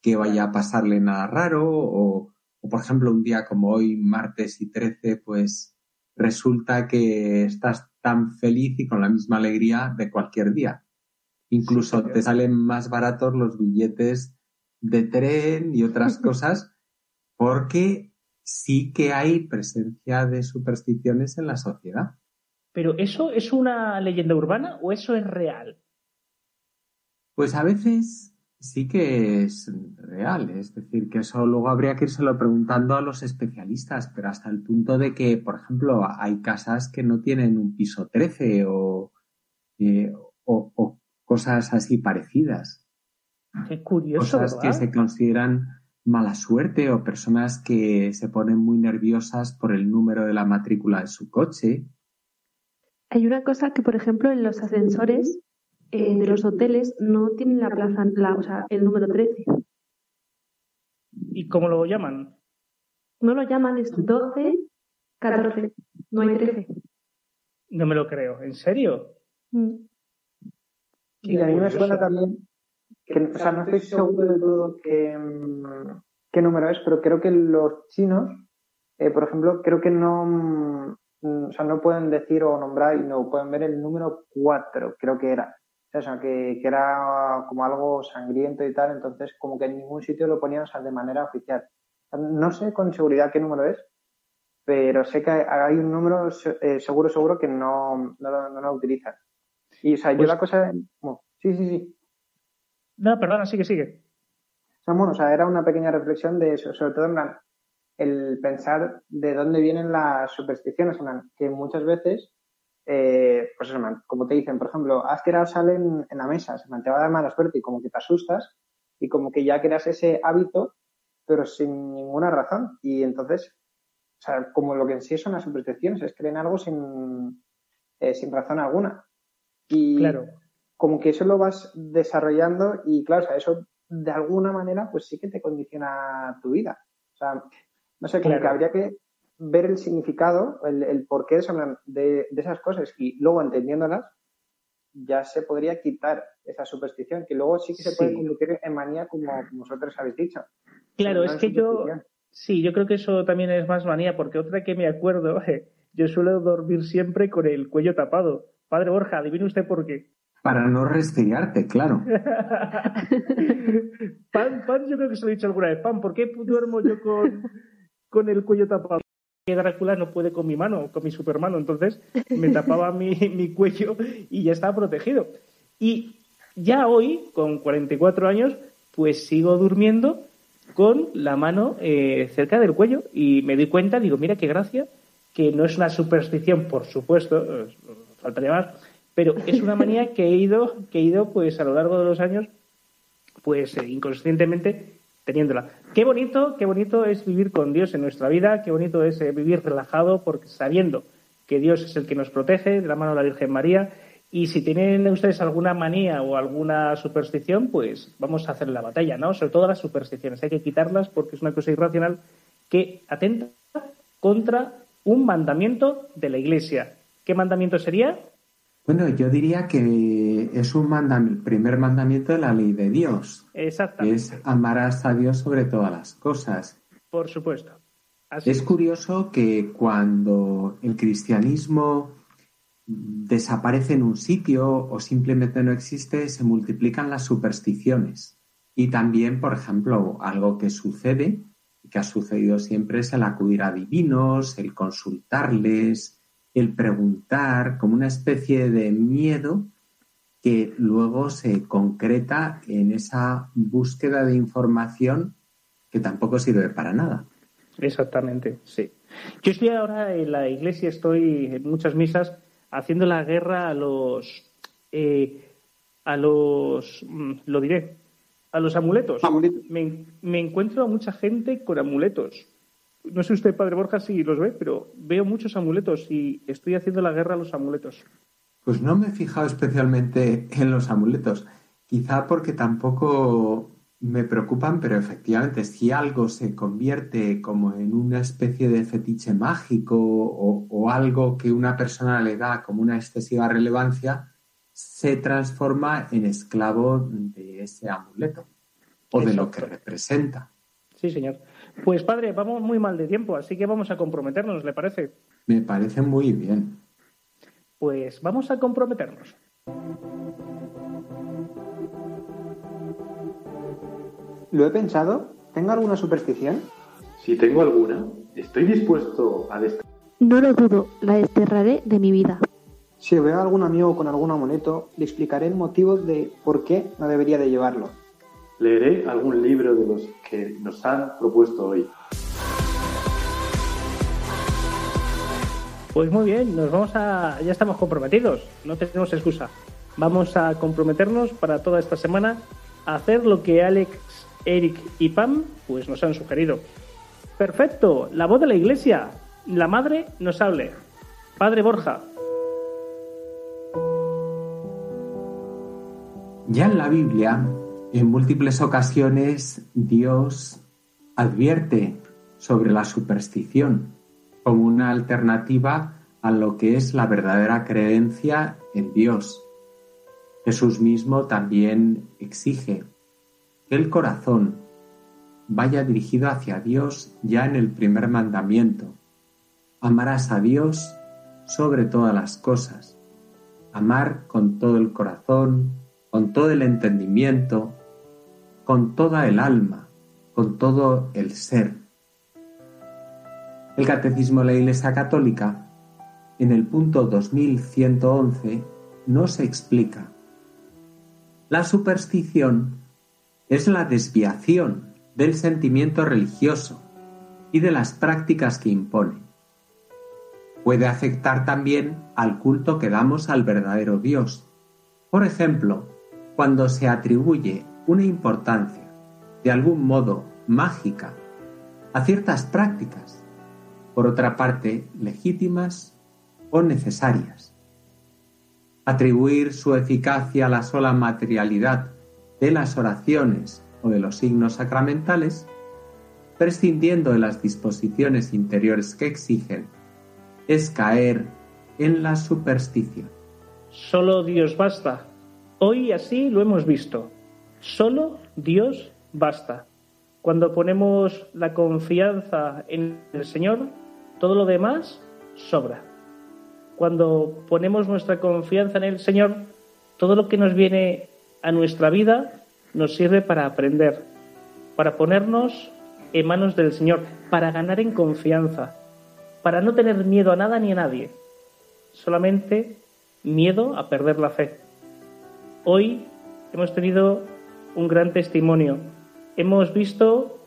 que vaya a pasarle nada raro o, o por ejemplo un día como hoy, martes y 13, pues resulta que estás tan feliz y con la misma alegría de cualquier día. Incluso te salen más baratos los billetes de tren y otras [laughs] cosas porque sí que hay presencia de supersticiones en la sociedad. ¿Pero eso es una leyenda urbana o eso es real? Pues a veces sí que es real, es decir, que eso luego habría que lo preguntando a los especialistas, pero hasta el punto de que, por ejemplo, hay casas que no tienen un piso 13 o, eh, o, o cosas así parecidas. Qué curioso. Cosas que se consideran mala suerte o personas que se ponen muy nerviosas por el número de la matrícula de su coche. Hay una cosa que, por ejemplo, en los ascensores eh, de los hoteles no tienen la plaza, la, o sea, el número 13. ¿Y cómo lo llaman? No lo llaman, es 12, 14, no hay 13. No me lo creo. ¿En serio? Mm. Y a mí me suena también, que, o sea, no estoy seguro de todo qué, mm, qué número es, pero creo que los chinos, eh, por ejemplo, creo que no, mm, o sea, no pueden decir o nombrar y no pueden ver el número 4, creo que era. O sea, que, que era como algo sangriento y tal, entonces como que en ningún sitio lo ponían o sea, de manera oficial. No sé con seguridad qué número es, pero sé que hay un número eh, seguro, seguro que no, no, lo- no lo utilizan. Y, o sea, yo Pues- la cosa... bueno, sí, sí, sí. No, perdona, sigue, sigue. O sea, bueno, o sea, era una pequeña reflexión de eso, sobre todo en plan, el pensar de dónde vienen las supersticiones, en plan, que muchas veces, eh, pues eso, como te dicen, por ejemplo, haz que sal en, en la mesa, se te va a dar mala suerte y como que te asustas y como que ya creas ese hábito, pero sin ninguna razón. Y entonces, o sea, como lo que en sí son las supersticiones, es creer en algo sin, eh, sin razón alguna. Y Claro. como que eso lo vas desarrollando y claro, o sea, eso de alguna manera pues sí que te condiciona tu vida. O sea, no sé, Claro. que habría que ver el significado, el, el porqué de, de, de esas cosas y luego entendiéndolas ya se podría quitar esa superstición, que luego sí que se puede Sí. convertir en manía como, como vosotros habéis dicho. Claro, no es que yo, sí, yo creo que eso también es más manía, porque otra que me acuerdo, [laughs] yo suelo dormir siempre con el cuello tapado. Padre Borja, adivine usted por qué. Para no resfriarte, claro. [laughs] Pan, pan, yo creo que se lo he dicho alguna vez. Pan, ¿por qué duermo yo con, con el cuello tapado? Que Drácula no puede con mi mano, con mi supermano, entonces me tapaba mi, [laughs] cuello y ya estaba protegido. Y ya hoy, con 44 años, pues sigo durmiendo con la mano eh, cerca del cuello y me doy cuenta, digo, mira qué gracia, que no es una superstición, por supuesto, faltaría más, pero es una manía que he ido, que he ido pues a lo largo de los años, pues eh, inconscientemente teniéndola. Qué bonito, qué bonito es vivir con Dios en nuestra vida, qué bonito es eh, vivir relajado porque sabiendo que Dios es el que nos protege de la mano de la Virgen María y si tienen ustedes alguna manía o alguna superstición, pues vamos a hacer la batalla, ¿no? Sobre todo las supersticiones, hay que quitarlas porque es una cosa irracional que atenta contra un mandamiento de la Iglesia. ¿Qué mandamiento sería? Bueno, yo diría que es un mandam- el primer mandamiento de la ley de Dios, Exactamente, es amarás a Dios sobre todas las cosas. por supuesto. Así Es curioso que cuando el cristianismo desaparece en un sitio o simplemente no existe, se multiplican las supersticiones. Y también, por ejemplo, algo que sucede, y que ha sucedido siempre, es el acudir a divinos, el consultarles, el preguntar, como una especie de miedo que luego se concreta en esa búsqueda de información que tampoco sirve para nada. Exactamente, sí. Yo estoy ahora en la iglesia, estoy en muchas misas haciendo la guerra a los, eh, a los, mm, lo diré, a los amuletos. Me, me encuentro a mucha gente con amuletos. No sé usted, Padre Borja, si los ve, pero veo muchos amuletos y estoy haciendo la guerra a los amuletos. Pues no me he fijado especialmente en los amuletos, quizá porque tampoco me preocupan, pero efectivamente, si algo se convierte como en una especie de fetiche mágico o, o algo que una persona le da como una excesiva relevancia, se transforma en esclavo de ese amuleto o de lo que representa. Sí, señor. Pues padre, vamos muy mal de tiempo, así que vamos a comprometernos, ¿le parece? Me parece muy bien. Pues vamos a comprometernos. Lo he pensado. ¿Tengo alguna superstición? Si tengo alguna, estoy dispuesto a desterrar. No lo dudo, la desterraré de mi vida. Si veo a algún amigo con algún amuleto, le explicaré el motivo de por qué no debería de llevarlo. Leeré algún libro de los que nos han propuesto hoy. Pues muy bien, nos vamos a. Ya estamos comprometidos, no tenemos excusa. Vamos a comprometernos para toda esta semana a hacer lo que Alex, Eric y Pam pues nos han sugerido. Perfecto, la voz de la iglesia. La madre nos hable. Padre Borja. Ya en la Biblia, en múltiples ocasiones, Dios advierte sobre la superstición como una alternativa a lo que es la verdadera creencia en Dios. Jesús mismo también exige que el corazón vaya dirigido hacia Dios ya en el primer mandamiento. Amarás a Dios sobre todas las cosas. Amar con todo el corazón, con todo el entendimiento, con toda el alma, con todo el ser. El Catecismo de la Iglesia Católica, en el punto 2111, nos explica. La superstición es la desviación del sentimiento religioso y de las prácticas que impone. Puede afectar también al culto que damos al verdadero Dios. Por ejemplo, cuando se atribuye una importancia, de algún modo mágica, a ciertas prácticas, por otra parte legítimas o necesarias. Atribuir su eficacia a la sola materialidad de las oraciones o de los signos sacramentales, prescindiendo de las disposiciones interiores que exigen, es caer en la superstición. Solo Dios basta. Hoy así lo hemos visto. Solo Dios basta. Cuando ponemos la confianza en el Señor, todo lo demás sobra. Cuando ponemos nuestra confianza en el Señor, todo lo que nos viene a nuestra vida nos sirve para aprender, para ponernos en manos del Señor, para ganar en confianza, para no tener miedo a nada ni a nadie, solamente miedo a perder la fe. Hoy hemos tenido un gran testimonio, hemos visto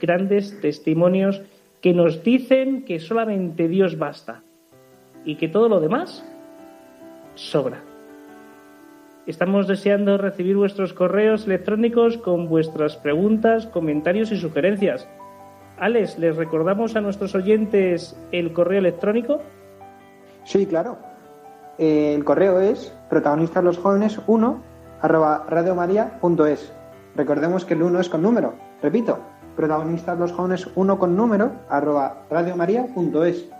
grandes testimonios que nos dicen que solamente Dios basta y que todo lo demás sobra. Estamos deseando recibir vuestros correos electrónicos con vuestras preguntas, comentarios y sugerencias. Alex, ¿les recordamos a nuestros oyentes el correo electrónico? Sí, claro. El correo es protagonistas los jóvenes 1 arroba radiomaria.es. Recordemos que el 1 es con número. Repito, protagonistas los jóvenes 1 con número arroba radiomaria.es.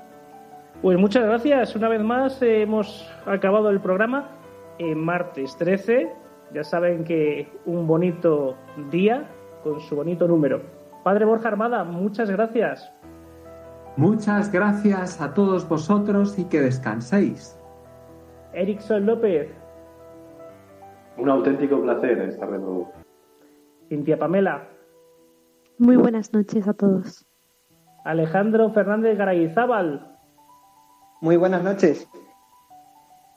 Pues muchas gracias. Una vez más eh, hemos acabado el programa en martes 13. Ya saben que un bonito día con su bonito número. Padre Borja Armada, muchas gracias. Muchas gracias a todos vosotros y que descanséis. Erickson López. Un auténtico placer estar de nuevo. Cintia Pamela. Muy buenas noches a todos. Alejandro Fernández Garayizábal. Muy buenas noches.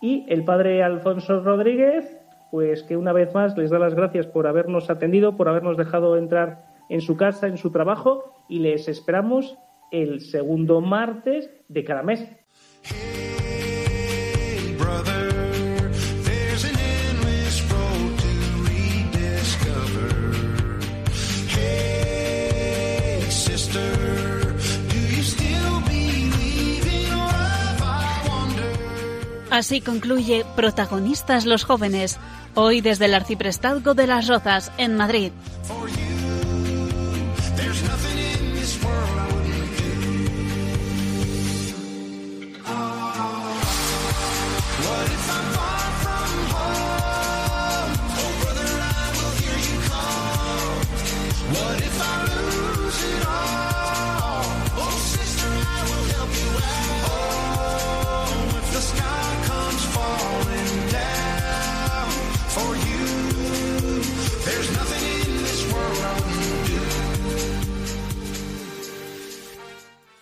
Y el padre Alfonso Rodríguez, pues que una vez más les da las gracias por habernos atendido, por habernos dejado entrar en su casa, en su trabajo, y les esperamos el segundo martes de cada mes. Así concluye Protagonistas los jóvenes, hoy desde el Arciprestazgo de las Rozas, en Madrid.